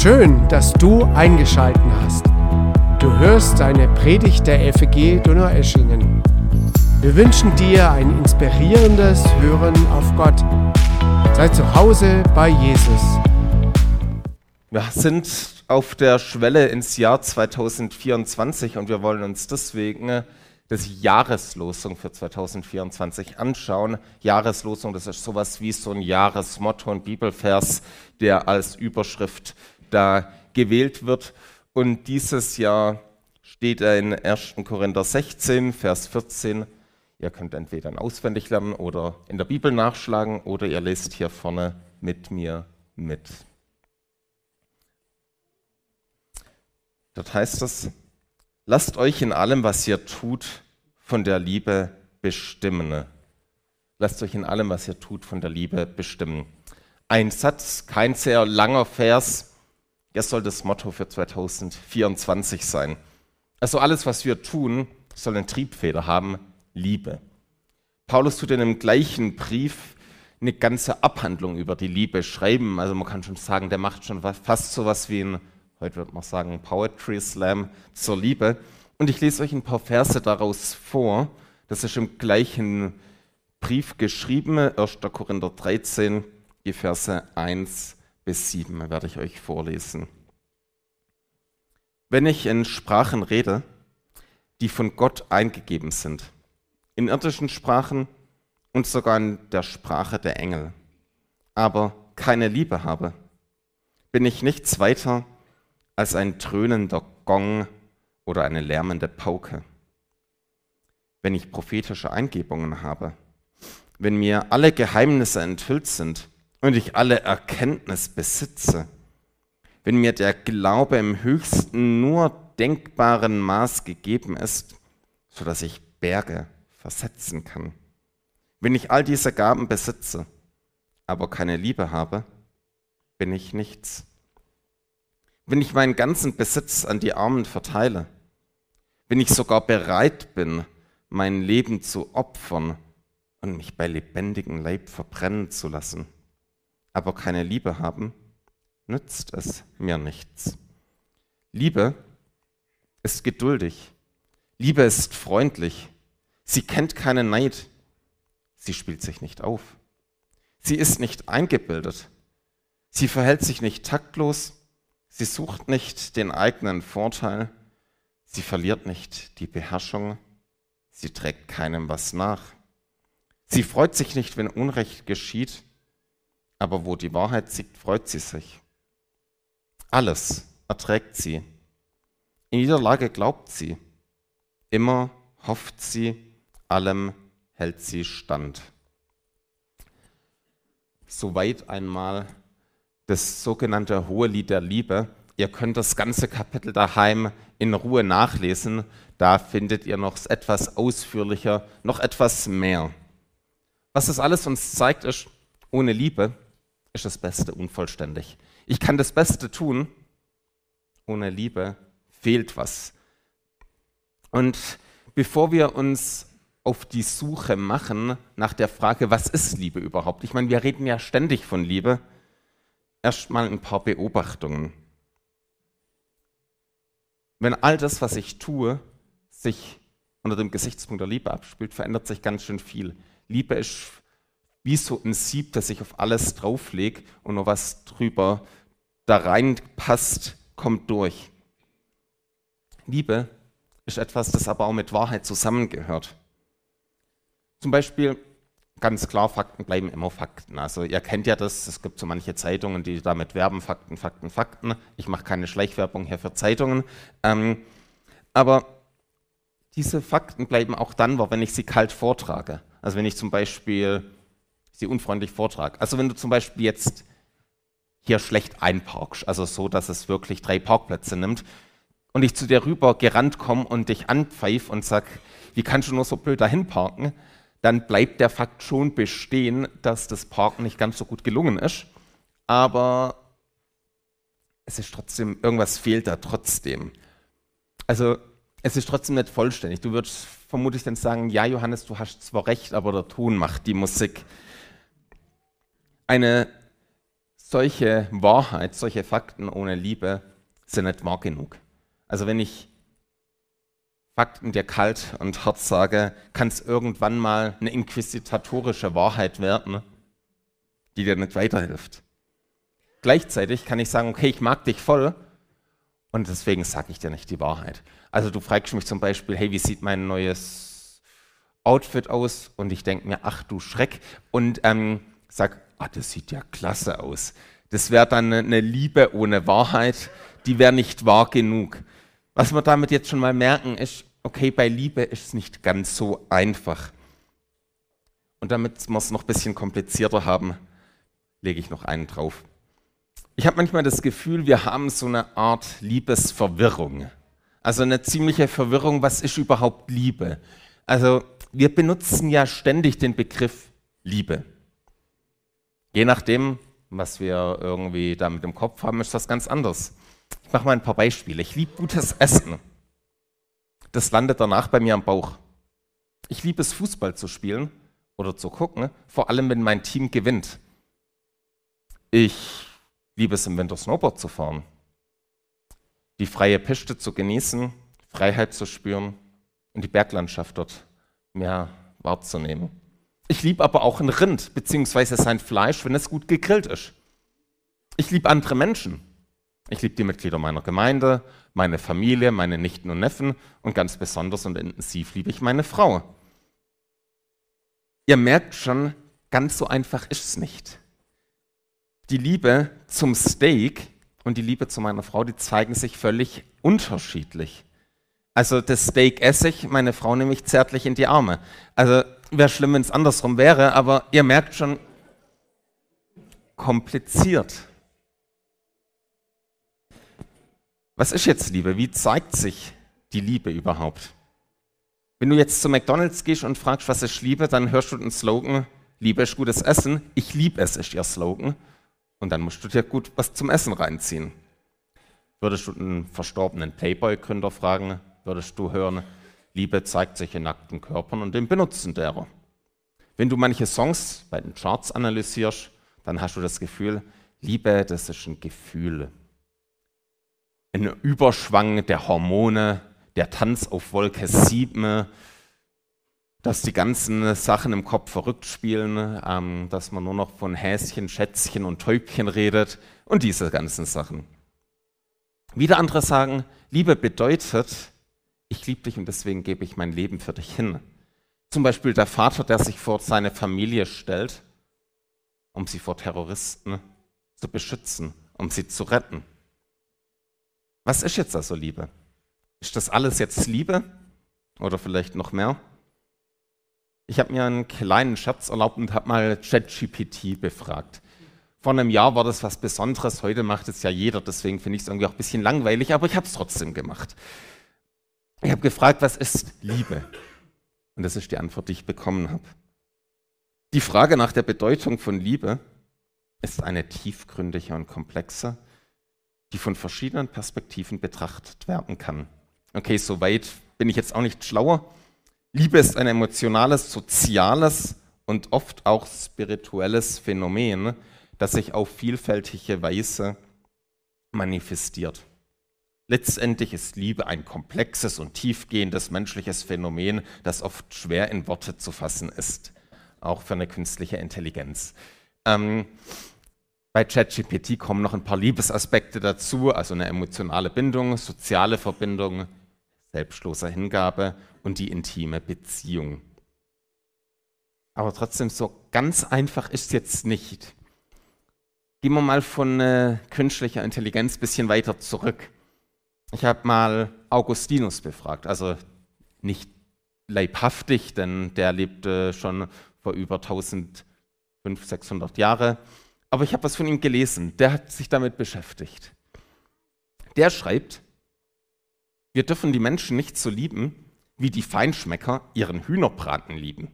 Schön, dass du eingeschalten hast. Du hörst eine Predigt der FEG Donaueschingen. Wir wünschen dir ein inspirierendes Hören auf Gott. Sei zu Hause bei Jesus. Wir sind auf der Schwelle ins Jahr 2024 und wir wollen uns deswegen das Jahreslosung für 2024 anschauen. Jahreslosung, das ist sowas wie so ein Jahresmotto, ein Bibelvers, der als Überschrift da gewählt wird. Und dieses Jahr steht er in 1. Korinther 16, Vers 14. Ihr könnt entweder auswendig lernen oder in der Bibel nachschlagen oder ihr lest hier vorne mit mir mit. Dort heißt es, Lasst euch in allem, was ihr tut, von der Liebe bestimmen. Lasst euch in allem, was ihr tut, von der Liebe bestimmen. Ein Satz, kein sehr langer Vers. Das soll das Motto für 2024 sein. Also alles, was wir tun, soll eine Triebfeder haben, Liebe. Paulus tut in dem gleichen Brief eine ganze Abhandlung über die Liebe schreiben. Also man kann schon sagen, der macht schon fast so was wie ein heute wird man sagen Poetry Slam zur Liebe. Und ich lese euch ein paar Verse daraus vor. Das ist im gleichen Brief geschrieben, 1. Korinther 13, die Verse 1 bis 7 werde ich euch vorlesen. Wenn ich in Sprachen rede, die von Gott eingegeben sind, in irdischen Sprachen und sogar in der Sprache der Engel, aber keine Liebe habe, bin ich nichts weiter als ein dröhnender Gong oder eine lärmende Pauke. Wenn ich prophetische Eingebungen habe, wenn mir alle Geheimnisse enthüllt sind und ich alle Erkenntnis besitze, wenn mir der Glaube im höchsten nur denkbaren Maß gegeben ist, so dass ich Berge versetzen kann. Wenn ich all diese Gaben besitze, aber keine Liebe habe, bin ich nichts wenn ich meinen ganzen Besitz an die Armen verteile, wenn ich sogar bereit bin, mein Leben zu opfern und mich bei lebendigem Leib verbrennen zu lassen, aber keine Liebe haben, nützt es mir nichts. Liebe ist geduldig, Liebe ist freundlich, sie kennt keinen Neid, sie spielt sich nicht auf, sie ist nicht eingebildet, sie verhält sich nicht taktlos, Sie sucht nicht den eigenen Vorteil, sie verliert nicht die Beherrschung, sie trägt keinem was nach. Sie freut sich nicht, wenn Unrecht geschieht, aber wo die Wahrheit siegt, freut sie sich. Alles erträgt sie. In jeder Lage glaubt sie. Immer hofft sie, allem hält sie stand. Soweit einmal das sogenannte Hohe Lied der Liebe. Ihr könnt das ganze Kapitel daheim in Ruhe nachlesen. Da findet ihr noch etwas ausführlicher, noch etwas mehr. Was das alles uns zeigt, ist, ohne Liebe ist das Beste unvollständig. Ich kann das Beste tun, ohne Liebe fehlt was. Und bevor wir uns auf die Suche machen nach der Frage, was ist Liebe überhaupt? Ich meine, wir reden ja ständig von Liebe erstmal ein paar Beobachtungen. Wenn all das, was ich tue, sich unter dem Gesichtspunkt der Liebe abspielt, verändert sich ganz schön viel. Liebe ist wie so ein Sieb, das sich auf alles drauflegt und nur was drüber da reinpasst, kommt durch. Liebe ist etwas, das aber auch mit Wahrheit zusammengehört. Zum Beispiel, ganz klar, Fakten bleiben immer Fakten. Also ihr kennt ja das, es gibt so manche Zeitungen, die damit werben, Fakten, Fakten, Fakten. Ich mache keine Schleichwerbung hier für Zeitungen. Ähm, aber diese Fakten bleiben auch dann, wenn ich sie kalt vortrage. Also wenn ich zum Beispiel sie unfreundlich vortrage. Also wenn du zum Beispiel jetzt hier schlecht einparkst, also so, dass es wirklich drei Parkplätze nimmt, und ich zu dir rüber gerannt komme und dich anpfeif und sag, wie kannst du nur so blöd dahin parken? dann bleibt der Fakt schon bestehen, dass das Parken nicht ganz so gut gelungen ist. Aber es ist trotzdem, irgendwas fehlt da trotzdem. Also es ist trotzdem nicht vollständig. Du würdest vermutlich dann sagen, ja Johannes, du hast zwar recht, aber der Ton macht die Musik. Eine solche Wahrheit, solche Fakten ohne Liebe sind nicht wahr genug. Also wenn ich Fakten dir kalt und hart sage, kann es irgendwann mal eine inquisitatorische Wahrheit werden, die dir nicht weiterhilft. Gleichzeitig kann ich sagen, okay, ich mag dich voll und deswegen sage ich dir nicht die Wahrheit. Also du fragst mich zum Beispiel, hey, wie sieht mein neues Outfit aus? Und ich denke mir, ach du Schreck. Und ähm, sag, ah, das sieht ja klasse aus. Das wäre dann eine Liebe ohne Wahrheit, die wäre nicht wahr genug. Was wir damit jetzt schon mal merken, ist, okay, bei Liebe ist es nicht ganz so einfach. Und damit wir es noch ein bisschen komplizierter haben, lege ich noch einen drauf. Ich habe manchmal das Gefühl, wir haben so eine Art Liebesverwirrung. Also eine ziemliche Verwirrung, was ist überhaupt Liebe? Also wir benutzen ja ständig den Begriff Liebe. Je nachdem, was wir irgendwie da mit dem Kopf haben, ist das ganz anders. Ich mache mal ein paar Beispiele. Ich liebe gutes Essen. Das landet danach bei mir am Bauch. Ich liebe es, Fußball zu spielen oder zu gucken, vor allem wenn mein Team gewinnt. Ich liebe es im Winter Snowboard zu fahren, die freie Piste zu genießen, Freiheit zu spüren und die Berglandschaft dort mehr wahrzunehmen. Ich liebe aber auch ein Rind bzw. sein Fleisch, wenn es gut gegrillt ist. Ich liebe andere Menschen. Ich liebe die Mitglieder meiner Gemeinde, meine Familie, meine Nichten und Neffen und ganz besonders und intensiv liebe ich meine Frau. Ihr merkt schon, ganz so einfach ist es nicht die Liebe zum Steak und die Liebe zu meiner Frau, die zeigen sich völlig unterschiedlich. Also das Steak esse ich, meine Frau nehme ich zärtlich in die Arme. Also wäre schlimm, wenn es andersrum wäre, aber ihr merkt schon, kompliziert. Was ist jetzt Liebe? Wie zeigt sich die Liebe überhaupt? Wenn du jetzt zu McDonald's gehst und fragst, was ist Liebe, dann hörst du den Slogan, Liebe ist gutes Essen. Ich liebe es, ist ihr Slogan. Und dann musst du dir gut was zum Essen reinziehen. Würdest du einen verstorbenen Playboy-Gründer fragen, würdest du hören, Liebe zeigt sich in nackten Körpern und dem Benutzen derer. Wenn du manche Songs bei den Charts analysierst, dann hast du das Gefühl, Liebe, das ist ein Gefühl. Ein Überschwang der Hormone, der Tanz auf Wolke 7, dass die ganzen Sachen im Kopf verrückt spielen, ähm, dass man nur noch von Häschen, Schätzchen und Täubchen redet und diese ganzen Sachen. Wieder andere sagen, Liebe bedeutet, ich liebe dich und deswegen gebe ich mein Leben für dich hin. Zum Beispiel der Vater, der sich vor seine Familie stellt, um sie vor Terroristen zu beschützen, um sie zu retten. Was ist jetzt also Liebe? Ist das alles jetzt Liebe? Oder vielleicht noch mehr? Ich habe mir einen kleinen Scherz erlaubt und habe mal ChatGPT befragt. Vor einem Jahr war das was Besonderes, heute macht es ja jeder, deswegen finde ich es irgendwie auch ein bisschen langweilig, aber ich habe es trotzdem gemacht. Ich habe gefragt, was ist Liebe? Und das ist die Antwort, die ich bekommen habe. Die Frage nach der Bedeutung von Liebe ist eine tiefgründige und komplexe, die von verschiedenen Perspektiven betrachtet werden kann. Okay, soweit bin ich jetzt auch nicht schlauer. Liebe ist ein emotionales, soziales und oft auch spirituelles Phänomen, das sich auf vielfältige Weise manifestiert. Letztendlich ist Liebe ein komplexes und tiefgehendes menschliches Phänomen, das oft schwer in Worte zu fassen ist, auch für eine künstliche Intelligenz. Ähm, bei ChatGPT kommen noch ein paar Liebesaspekte dazu, also eine emotionale Bindung, soziale Verbindung, selbstloser Hingabe und die intime Beziehung. Aber trotzdem, so ganz einfach ist es jetzt nicht. Gehen wir mal von äh, künstlicher Intelligenz ein bisschen weiter zurück. Ich habe mal Augustinus befragt, also nicht leibhaftig, denn der lebte schon vor über 1500, 600 Jahren. Aber ich habe was von ihm gelesen, der hat sich damit beschäftigt. Der schreibt, wir dürfen die Menschen nicht so lieben, wie die Feinschmecker ihren Hühnerbraten lieben.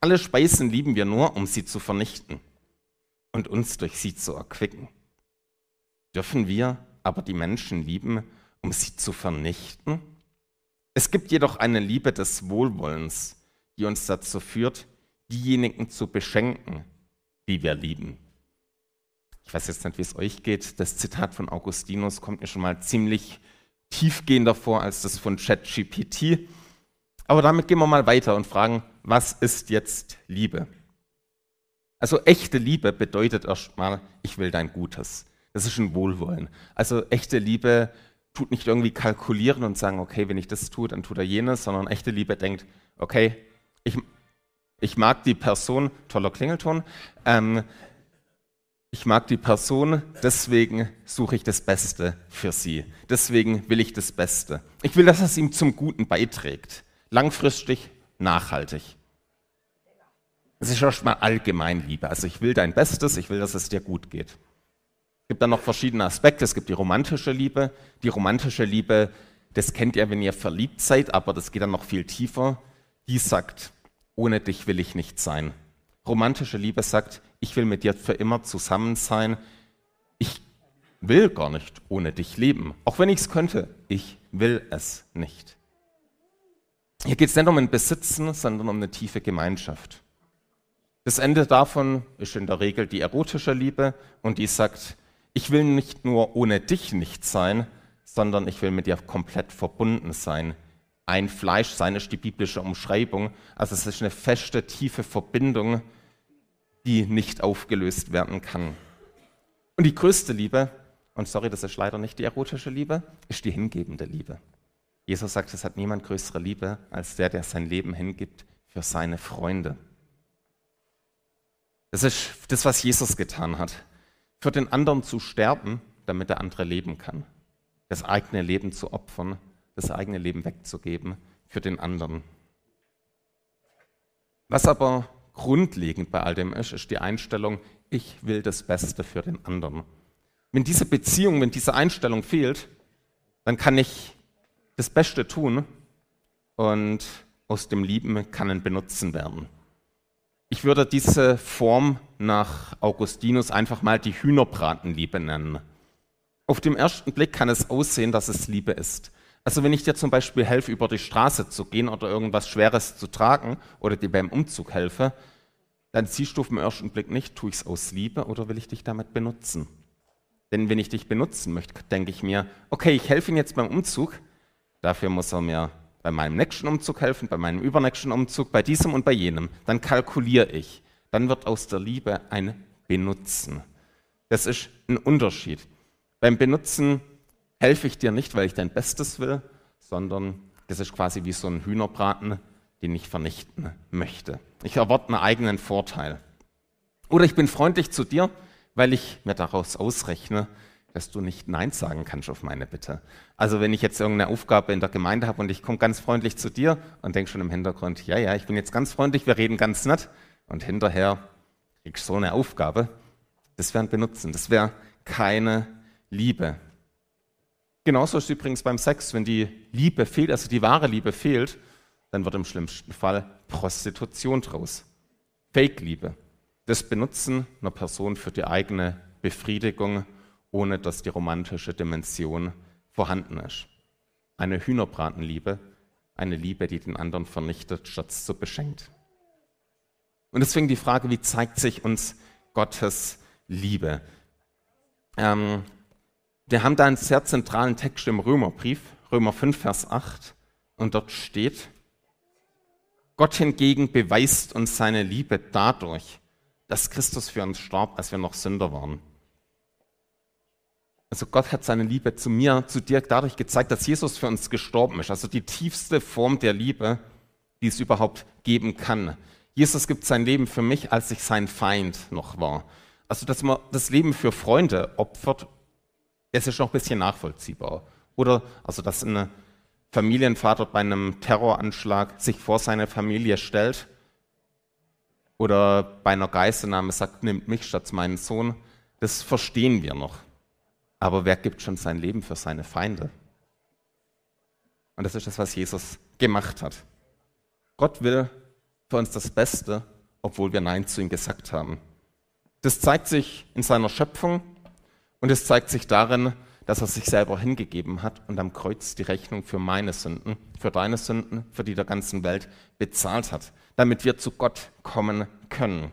Alle Speisen lieben wir nur, um sie zu vernichten und uns durch sie zu erquicken. Dürfen wir aber die Menschen lieben, um sie zu vernichten? Es gibt jedoch eine Liebe des Wohlwollens, die uns dazu führt, diejenigen zu beschenken, die wir lieben. Ich weiß jetzt nicht, wie es euch geht. Das Zitat von Augustinus kommt mir schon mal ziemlich tiefgehender vor als das von ChatGPT. Aber damit gehen wir mal weiter und fragen, was ist jetzt Liebe? Also echte Liebe bedeutet erstmal, ich will dein Gutes. Das ist ein Wohlwollen. Also echte Liebe tut nicht irgendwie kalkulieren und sagen, okay, wenn ich das tue, dann tut er jenes, sondern echte Liebe denkt, okay, ich, ich mag die Person, toller Klingelton, ähm, ich mag die Person, deswegen suche ich das Beste für sie. Deswegen will ich das Beste. Ich will, dass es ihm zum Guten beiträgt. Langfristig, nachhaltig. Es ist erstmal Allgemeinliebe. Also ich will dein Bestes, ich will, dass es dir gut geht. Es gibt dann noch verschiedene Aspekte. Es gibt die romantische Liebe. Die romantische Liebe, das kennt ihr, wenn ihr verliebt seid, aber das geht dann noch viel tiefer. Die sagt, ohne dich will ich nicht sein. Romantische Liebe sagt, ich will mit dir für immer zusammen sein. Ich will gar nicht ohne dich leben. Auch wenn ich es könnte, ich will es nicht. Hier geht es nicht um ein Besitzen, sondern um eine tiefe Gemeinschaft. Das Ende davon ist in der Regel die erotische Liebe und die sagt, ich will nicht nur ohne dich nicht sein, sondern ich will mit dir komplett verbunden sein. Ein Fleisch sein ist die biblische Umschreibung. Also es ist eine feste, tiefe Verbindung, die nicht aufgelöst werden kann. Und die größte Liebe, und sorry, das ist leider nicht die erotische Liebe, ist die hingebende Liebe. Jesus sagt, es hat niemand größere Liebe als der, der sein Leben hingibt für seine Freunde. Das ist das, was Jesus getan hat. Für den anderen zu sterben, damit der andere leben kann. Das eigene Leben zu opfern, das eigene Leben wegzugeben für den anderen. Was aber grundlegend bei all dem ist, ist die Einstellung, ich will das Beste für den anderen. Wenn diese Beziehung, wenn diese Einstellung fehlt, dann kann ich das Beste tun und aus dem Lieben kann ein Benutzen werden. Ich würde diese Form nach Augustinus einfach mal die Hühnerbratenliebe nennen. Auf dem ersten Blick kann es aussehen, dass es Liebe ist. Also wenn ich dir zum Beispiel helfe, über die Straße zu gehen oder irgendwas Schweres zu tragen oder dir beim Umzug helfe, dann siehst du auf den ersten Blick nicht, tue ich es aus Liebe oder will ich dich damit benutzen? Denn wenn ich dich benutzen möchte, denke ich mir, okay, ich helfe ihm jetzt beim Umzug, dafür muss er mir bei meinem nächsten Umzug helfen, bei meinem übernächsten Umzug, bei diesem und bei jenem. Dann kalkuliere ich. Dann wird aus der Liebe ein Benutzen. Das ist ein Unterschied. Beim Benutzen helfe ich dir nicht, weil ich dein Bestes will, sondern das ist quasi wie so ein Hühnerbraten, den ich vernichten möchte. Ich erwarte einen eigenen Vorteil. Oder ich bin freundlich zu dir, weil ich mir daraus ausrechne, dass du nicht Nein sagen kannst auf meine Bitte. Also wenn ich jetzt irgendeine Aufgabe in der Gemeinde habe und ich komme ganz freundlich zu dir und denke schon im Hintergrund, ja, ja, ich bin jetzt ganz freundlich, wir reden ganz nett und hinterher kriegst du so eine Aufgabe, das wäre ein Benutzen, das wäre keine Liebe. Genauso ist es übrigens beim Sex, wenn die Liebe fehlt, also die wahre Liebe fehlt, dann wird im schlimmsten Fall Prostitution draus. Fake-Liebe. Das Benutzen einer Person für die eigene Befriedigung, ohne dass die romantische Dimension vorhanden ist. Eine Hühnerbratenliebe, eine Liebe, die den anderen vernichtet, statt zu beschenkt. Und deswegen die Frage, wie zeigt sich uns Gottes Liebe? Ähm, wir haben da einen sehr zentralen Text im Römerbrief, Römer 5, Vers 8, und dort steht, Gott hingegen beweist uns seine Liebe dadurch, dass Christus für uns starb, als wir noch Sünder waren. Also Gott hat seine Liebe zu mir, zu dir dadurch gezeigt, dass Jesus für uns gestorben ist. Also die tiefste Form der Liebe, die es überhaupt geben kann. Jesus gibt sein Leben für mich, als ich sein Feind noch war. Also dass man das Leben für Freunde opfert es ist noch ein bisschen nachvollziehbar. Oder also, dass ein Familienvater bei einem Terroranschlag sich vor seine Familie stellt oder bei einer Geiselnahme sagt, nimmt mich statt meinen Sohn, das verstehen wir noch. Aber wer gibt schon sein Leben für seine Feinde? Und das ist das, was Jesus gemacht hat. Gott will für uns das Beste, obwohl wir Nein zu ihm gesagt haben. Das zeigt sich in seiner Schöpfung, und es zeigt sich darin, dass er sich selber hingegeben hat und am Kreuz die Rechnung für meine Sünden, für deine Sünden, für die der ganzen Welt bezahlt hat, damit wir zu Gott kommen können.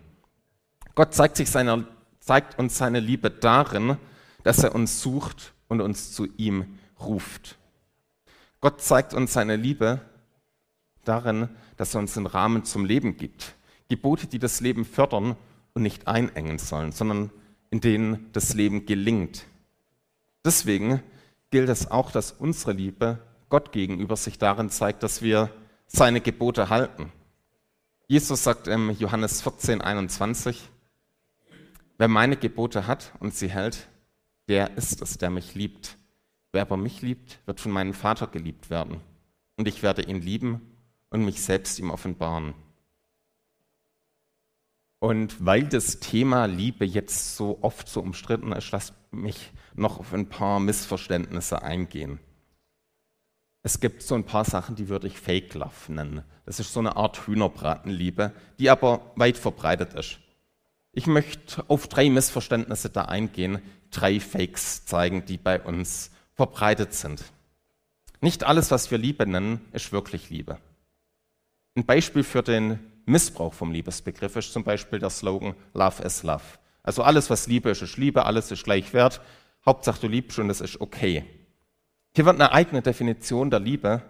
Gott zeigt sich seiner, zeigt uns seine Liebe darin, dass er uns sucht und uns zu ihm ruft. Gott zeigt uns seine Liebe darin, dass er uns einen Rahmen zum Leben gibt. Gebote, die das Leben fördern und nicht einengen sollen, sondern in denen das Leben gelingt. Deswegen gilt es auch, dass unsere Liebe Gott gegenüber sich darin zeigt, dass wir seine Gebote halten. Jesus sagt im Johannes 14, 21, wer meine Gebote hat und sie hält, der ist es, der mich liebt. Wer aber mich liebt, wird von meinem Vater geliebt werden. Und ich werde ihn lieben und mich selbst ihm offenbaren. Und weil das Thema Liebe jetzt so oft so umstritten ist, lasst mich noch auf ein paar Missverständnisse eingehen. Es gibt so ein paar Sachen, die würde ich Fake Love nennen. Das ist so eine Art Hühnerbratenliebe, die aber weit verbreitet ist. Ich möchte auf drei Missverständnisse da eingehen, drei Fakes zeigen, die bei uns verbreitet sind. Nicht alles, was wir Liebe nennen, ist wirklich Liebe. Ein Beispiel für den Missbrauch vom Liebesbegriff ist zum Beispiel der Slogan Love is Love. Also alles, was Liebe ist, ist Liebe, alles ist gleich wert. Hauptsache du liebst und es ist okay. Hier wird eine eigene Definition der Liebe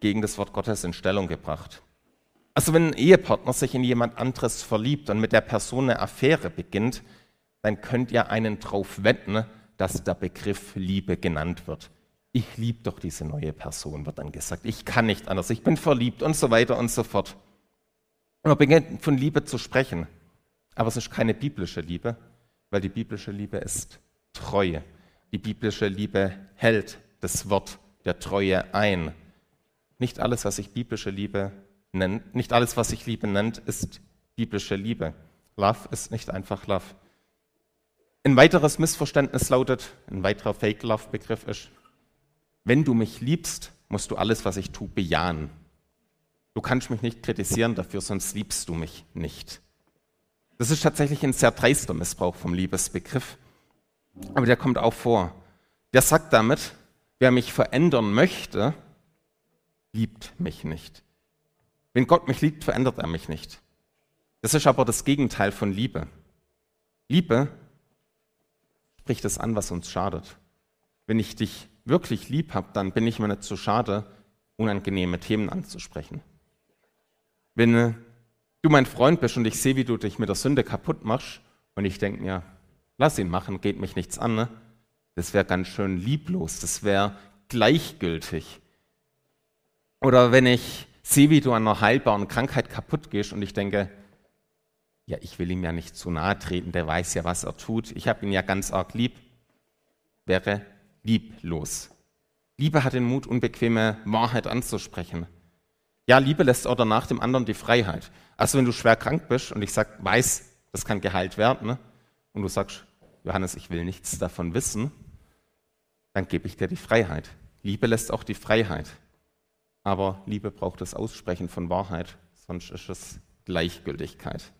gegen das Wort Gottes in Stellung gebracht. Also wenn ein Ehepartner sich in jemand anderes verliebt und mit der Person eine Affäre beginnt, dann könnt ihr einen drauf wetten, dass der Begriff Liebe genannt wird. Ich liebe doch diese neue Person, wird dann gesagt. Ich kann nicht anders, ich bin verliebt und so weiter und so fort. Man beginnt von Liebe zu sprechen. Aber es ist keine biblische Liebe, weil die biblische Liebe ist Treue. Die biblische Liebe hält das Wort der Treue ein. Nicht alles, was sich biblische Liebe nennt, nicht alles, was sich Liebe nennt, ist biblische Liebe. Love ist nicht einfach Love. Ein weiteres Missverständnis lautet, ein weiterer Fake-Love-Begriff ist, wenn du mich liebst, musst du alles, was ich tue, bejahen. Du kannst mich nicht kritisieren dafür, sonst liebst du mich nicht. Das ist tatsächlich ein sehr dreister Missbrauch vom Liebesbegriff. Aber der kommt auch vor. Der sagt damit, wer mich verändern möchte, liebt mich nicht. Wenn Gott mich liebt, verändert er mich nicht. Das ist aber das Gegenteil von Liebe. Liebe spricht es an, was uns schadet. Wenn ich dich wirklich lieb habe, dann bin ich mir nicht so schade, unangenehme Themen anzusprechen. Wenn äh, du mein Freund bist und ich sehe, wie du dich mit der Sünde kaputt machst und ich denke mir, lass ihn machen, geht mich nichts an, ne? das wäre ganz schön lieblos, das wäre gleichgültig. Oder wenn ich sehe, wie du an einer heilbaren Krankheit kaputt gehst und ich denke, ja, ich will ihm ja nicht zu nahe treten, der weiß ja, was er tut, ich habe ihn ja ganz arg lieb, wäre lieblos. Liebe hat den Mut, unbequeme Wahrheit anzusprechen. Ja, Liebe lässt auch danach dem anderen die Freiheit. Also wenn du schwer krank bist und ich sag, weiß, das kann geheilt werden, ne? und du sagst, Johannes, ich will nichts davon wissen, dann gebe ich dir die Freiheit. Liebe lässt auch die Freiheit. Aber Liebe braucht das Aussprechen von Wahrheit, sonst ist es Gleichgültigkeit.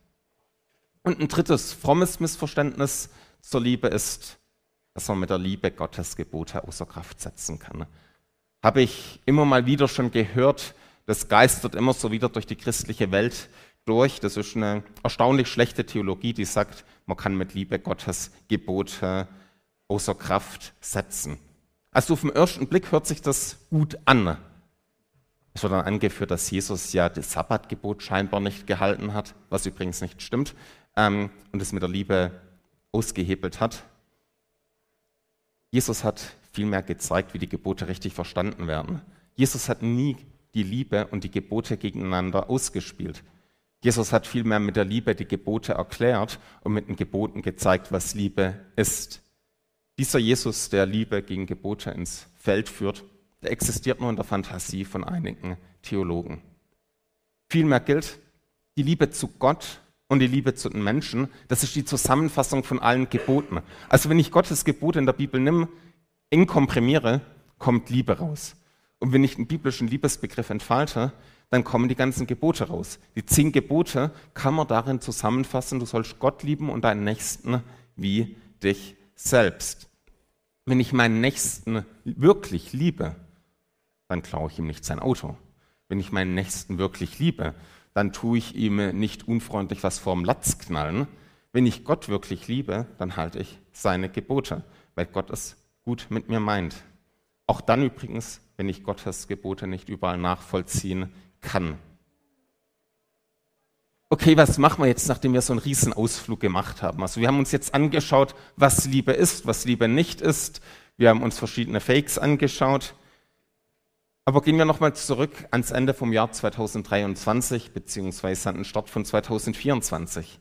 Und ein drittes frommes Missverständnis zur Liebe ist, dass man mit der Liebe Gottes Gebote außer Kraft setzen kann. Habe ich immer mal wieder schon gehört, das geistert immer so wieder durch die christliche Welt durch. Das ist eine erstaunlich schlechte Theologie, die sagt, man kann mit Liebe Gottes Gebote außer Kraft setzen. Also auf den ersten Blick hört sich das gut an. Es wird dann angeführt, dass Jesus ja das Sabbatgebot scheinbar nicht gehalten hat, was übrigens nicht stimmt, ähm, und es mit der Liebe ausgehebelt hat. Jesus hat vielmehr gezeigt, wie die Gebote richtig verstanden werden. Jesus hat nie die Liebe und die Gebote gegeneinander ausgespielt. Jesus hat vielmehr mit der Liebe die Gebote erklärt und mit den Geboten gezeigt, was Liebe ist. Dieser Jesus, der Liebe gegen Gebote ins Feld führt, existiert nur in der Fantasie von einigen Theologen. Vielmehr gilt, die Liebe zu Gott und die Liebe zu den Menschen, das ist die Zusammenfassung von allen Geboten. Also wenn ich Gottes Gebote in der Bibel nehme, eng komprimiere, kommt Liebe raus. Und wenn ich den biblischen Liebesbegriff entfalte, dann kommen die ganzen Gebote raus. Die zehn Gebote kann man darin zusammenfassen, du sollst Gott lieben und deinen Nächsten wie dich selbst. Wenn ich meinen Nächsten wirklich liebe, dann klaue ich ihm nicht sein Auto. Wenn ich meinen Nächsten wirklich liebe, dann tue ich ihm nicht unfreundlich was vorm Latz knallen, Wenn ich Gott wirklich liebe, dann halte ich seine Gebote, weil Gott es gut mit mir meint. Auch dann übrigens, wenn ich Gottes Gebote nicht überall nachvollziehen kann. Okay, was machen wir jetzt, nachdem wir so einen Riesenausflug gemacht haben? Also wir haben uns jetzt angeschaut, was Liebe ist, was Liebe nicht ist. Wir haben uns verschiedene Fakes angeschaut. Aber gehen wir nochmal zurück ans Ende vom Jahr 2023 beziehungsweise an den Start von 2024.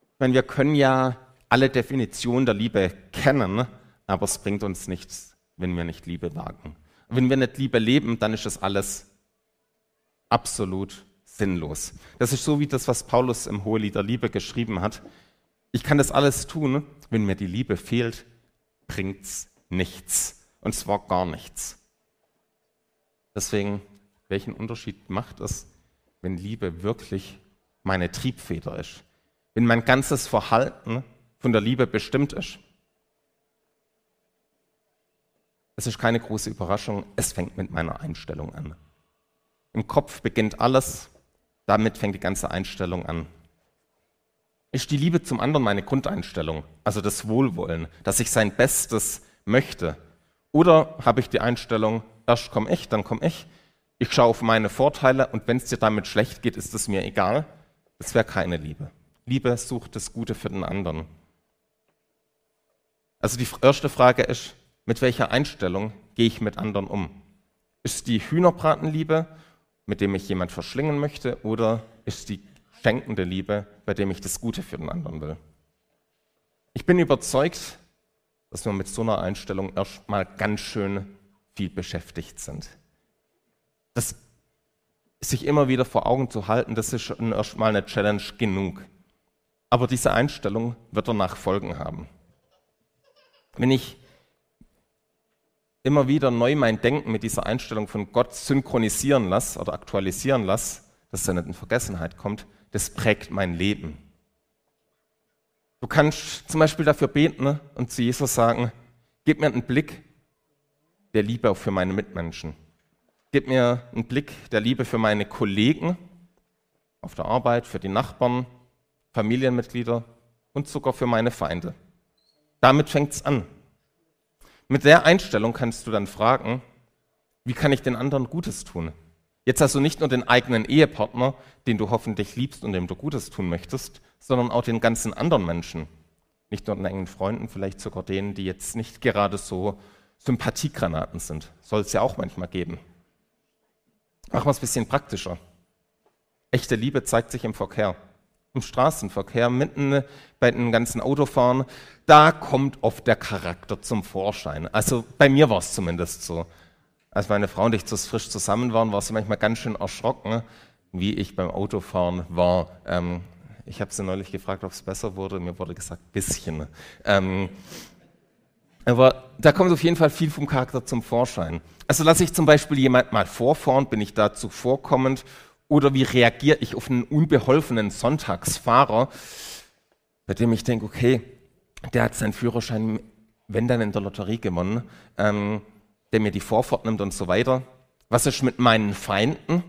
Ich meine, wir können ja alle Definitionen der Liebe kennen, aber es bringt uns nichts, wenn wir nicht Liebe wagen. wenn wir nicht Liebe leben, dann ist das alles absolut sinnlos. Das ist so wie das, was Paulus im Hohelied der Liebe geschrieben hat. Ich kann das alles tun, wenn mir die Liebe fehlt, bringt's nichts. Und zwar gar nichts. Deswegen, welchen Unterschied macht es, wenn Liebe wirklich meine Triebfeder ist? Wenn mein ganzes Verhalten von der Liebe bestimmt ist? Es ist keine große Überraschung, es fängt mit meiner Einstellung an. Im Kopf beginnt alles, damit fängt die ganze Einstellung an. Ist die Liebe zum anderen meine Grundeinstellung, also das Wohlwollen, dass ich sein Bestes möchte? Oder habe ich die Einstellung, erst komme ich, dann komme ich, ich schaue auf meine Vorteile und wenn es dir damit schlecht geht, ist es mir egal? Das wäre keine Liebe. Liebe sucht das Gute für den anderen. Also die erste Frage ist, mit welcher Einstellung gehe ich mit anderen um? Ist die Hühnerbratenliebe, mit dem ich jemand verschlingen möchte, oder ist die schenkende Liebe, bei dem ich das Gute für den anderen will? Ich bin überzeugt, dass wir mit so einer Einstellung erstmal ganz schön viel beschäftigt sind. Das sich immer wieder vor Augen zu halten, das ist schon erstmal eine Challenge genug. Aber diese Einstellung wird danach Folgen haben. Wenn ich immer wieder neu mein Denken mit dieser Einstellung von Gott synchronisieren lasse oder aktualisieren lasse, dass er nicht in Vergessenheit kommt, das prägt mein Leben. Du kannst zum Beispiel dafür beten ne, und zu Jesus sagen, gib mir einen Blick der Liebe für meine Mitmenschen. Gib mir einen Blick der Liebe für meine Kollegen auf der Arbeit, für die Nachbarn, Familienmitglieder und sogar für meine Feinde. Damit fängt es an. Mit der Einstellung kannst du dann fragen, wie kann ich den anderen Gutes tun? Jetzt also nicht nur den eigenen Ehepartner, den du hoffentlich liebst und dem du Gutes tun möchtest, sondern auch den ganzen anderen Menschen. Nicht nur den engen Freunden, vielleicht sogar denen, die jetzt nicht gerade so Sympathiegranaten sind. Soll es ja auch manchmal geben. Machen wir es ein bisschen praktischer. Echte Liebe zeigt sich im Verkehr im Straßenverkehr, mitten bei den ganzen Autofahren, da kommt oft der Charakter zum Vorschein. Also bei mir war es zumindest so. Als meine Frau und ich frisch zusammen waren, war sie manchmal ganz schön erschrocken, wie ich beim Autofahren war. Ähm, ich habe sie neulich gefragt, ob es besser wurde. Mir wurde gesagt, bisschen. Ähm, aber da kommt auf jeden Fall viel vom Charakter zum Vorschein. Also lasse ich zum Beispiel jemand mal vorfahren, bin ich da zuvorkommend oder wie reagiere ich auf einen unbeholfenen Sonntagsfahrer, bei dem ich denke, okay, der hat seinen Führerschein, wenn dann in der Lotterie gewonnen, ähm, der mir die Vorfahrt nimmt und so weiter. Was ist mit meinen Feinden,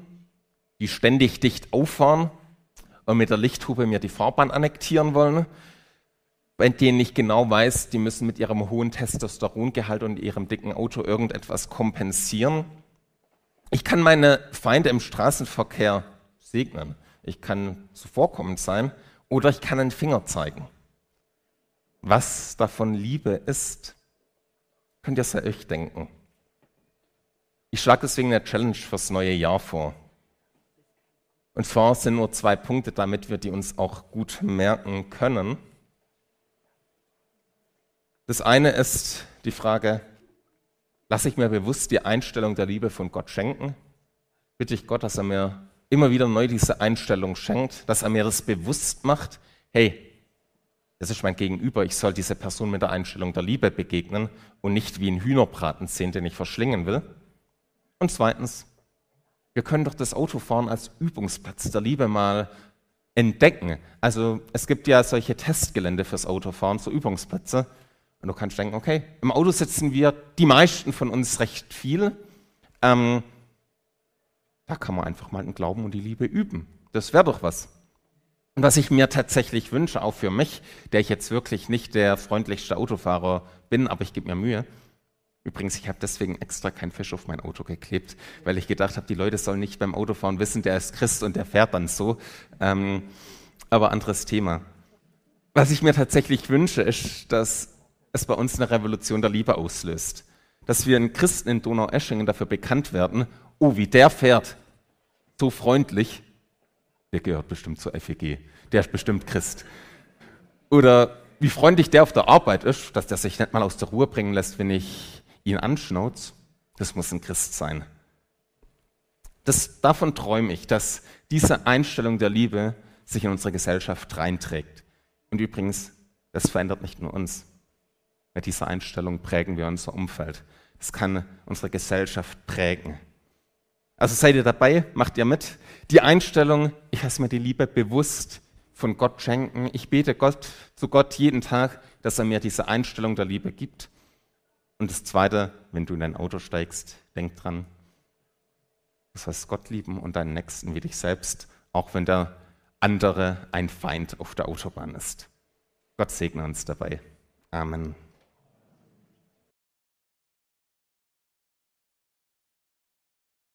die ständig dicht auffahren und mit der Lichthupe mir die Fahrbahn annektieren wollen? bei denen ich genau weiß, die müssen mit ihrem hohen Testosterongehalt und ihrem dicken Auto irgendetwas kompensieren. Ich kann meine Feinde im Straßenverkehr segnen. Ich kann zuvorkommend sein oder ich kann einen Finger zeigen. Was davon Liebe ist, könnt ihr es ja euch denken. Ich schlage deswegen eine Challenge fürs neue Jahr vor. Und zwar sind nur zwei Punkte, damit wir die uns auch gut merken können. Das eine ist die Frage, lasse ich mir bewusst die Einstellung der Liebe von Gott schenken. Bitte ich Gott, dass er mir immer wieder neu diese Einstellung schenkt, dass er mir das bewusst macht. Hey, das ist mein Gegenüber, ich soll diese Person mit der Einstellung der Liebe begegnen und nicht wie ein Hühnerbraten sehen, den ich verschlingen will. Und zweitens, wir können doch das Autofahren als Übungsplatz der Liebe mal entdecken. Also es gibt ja solche Testgelände fürs Autofahren, so Übungsplätze. Und du kannst denken, okay, im Auto sitzen wir, die meisten von uns recht viel. Ähm, da kann man einfach mal den Glauben und die Liebe üben. Das wäre doch was. Und was ich mir tatsächlich wünsche, auch für mich, der ich jetzt wirklich nicht der freundlichste Autofahrer bin, aber ich gebe mir Mühe. Übrigens, ich habe deswegen extra keinen Fisch auf mein Auto geklebt, weil ich gedacht habe, die Leute sollen nicht beim Autofahren wissen, der ist Christ und der fährt dann so. Ähm, aber anderes Thema. Was ich mir tatsächlich wünsche, ist, dass es bei uns eine Revolution der Liebe auslöst. Dass wir in Christen in Donau-Eschingen dafür bekannt werden, oh, wie der fährt, so freundlich, der gehört bestimmt zur FEG, der ist bestimmt Christ. Oder wie freundlich der auf der Arbeit ist, dass der sich nicht mal aus der Ruhe bringen lässt, wenn ich ihn anschnauze, das muss ein Christ sein. Das, davon träume ich, dass diese Einstellung der Liebe sich in unsere Gesellschaft reinträgt. Und übrigens, das verändert nicht nur uns. Mit dieser Einstellung prägen wir unser Umfeld. Es kann unsere Gesellschaft prägen. Also seid ihr dabei, macht ihr mit. Die Einstellung, ich lasse mir die Liebe bewusst von Gott schenken. Ich bete Gott, zu Gott jeden Tag, dass er mir diese Einstellung der Liebe gibt. Und das Zweite, wenn du in dein Auto steigst, denk dran, du sollst Gott lieben und deinen Nächsten wie dich selbst, auch wenn der andere ein Feind auf der Autobahn ist. Gott segne uns dabei. Amen.